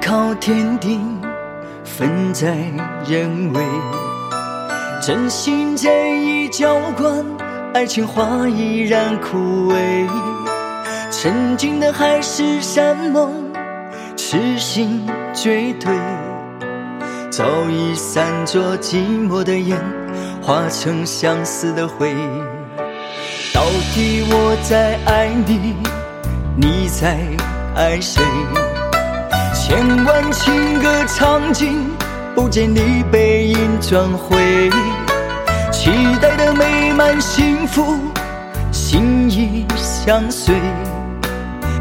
靠天定，分在人为。真心真意浇灌，爱情花依然枯萎。曾经的海誓山盟，痴心绝对，早已散作寂寞的烟，化成相思的灰。到底我在爱你，你在爱谁？千万情歌唱尽，不见你背影转回。期待的美满幸福，心已相随。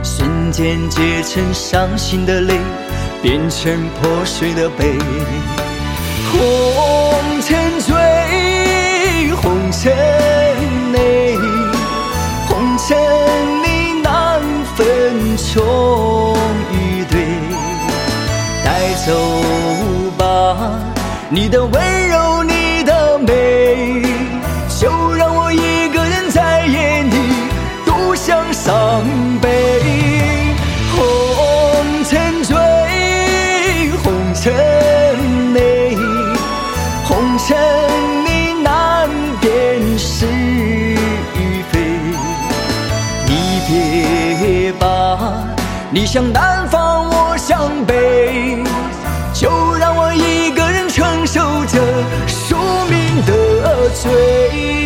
瞬间结成伤心的泪，变成破碎的杯。红尘醉，红尘泪，红尘里难分错。走吧，你的温柔，你的美，就让我一个人在夜里独享伤悲。红尘醉，红尘泪，红尘里难辨是与非。你别把你向南方，我向北，就让我一个人承受着宿命的罪。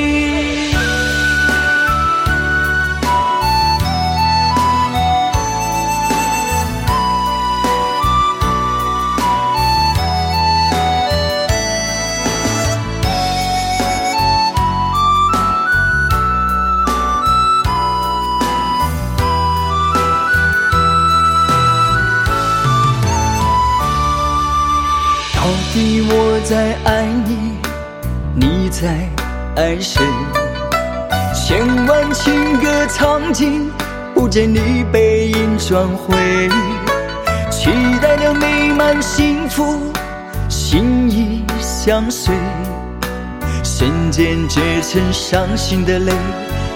底我在爱你，你在爱谁？千万情歌唱尽，不见你背影转回。期待的美满幸福，心已相随。瞬间结成伤心的泪，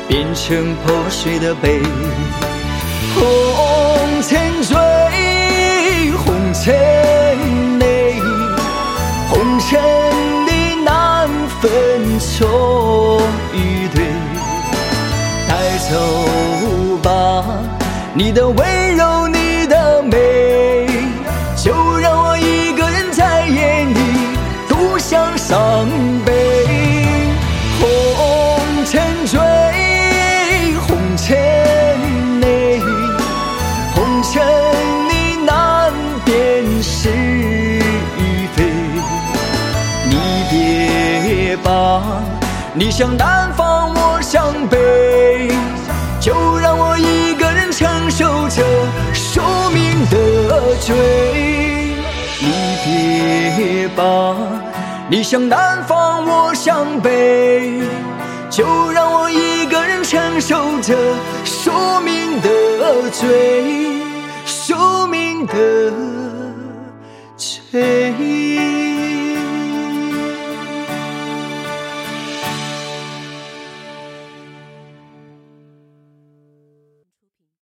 变成破碎的杯。红走吧，你的温柔，你的美，就让我一个人在夜里独享伤悲。红尘醉，红尘泪，红尘里难辨是与非。你别把你向南方，我向北，你别把你向南方，我向北，就让我一个人承受着宿命的罪，宿命的罪。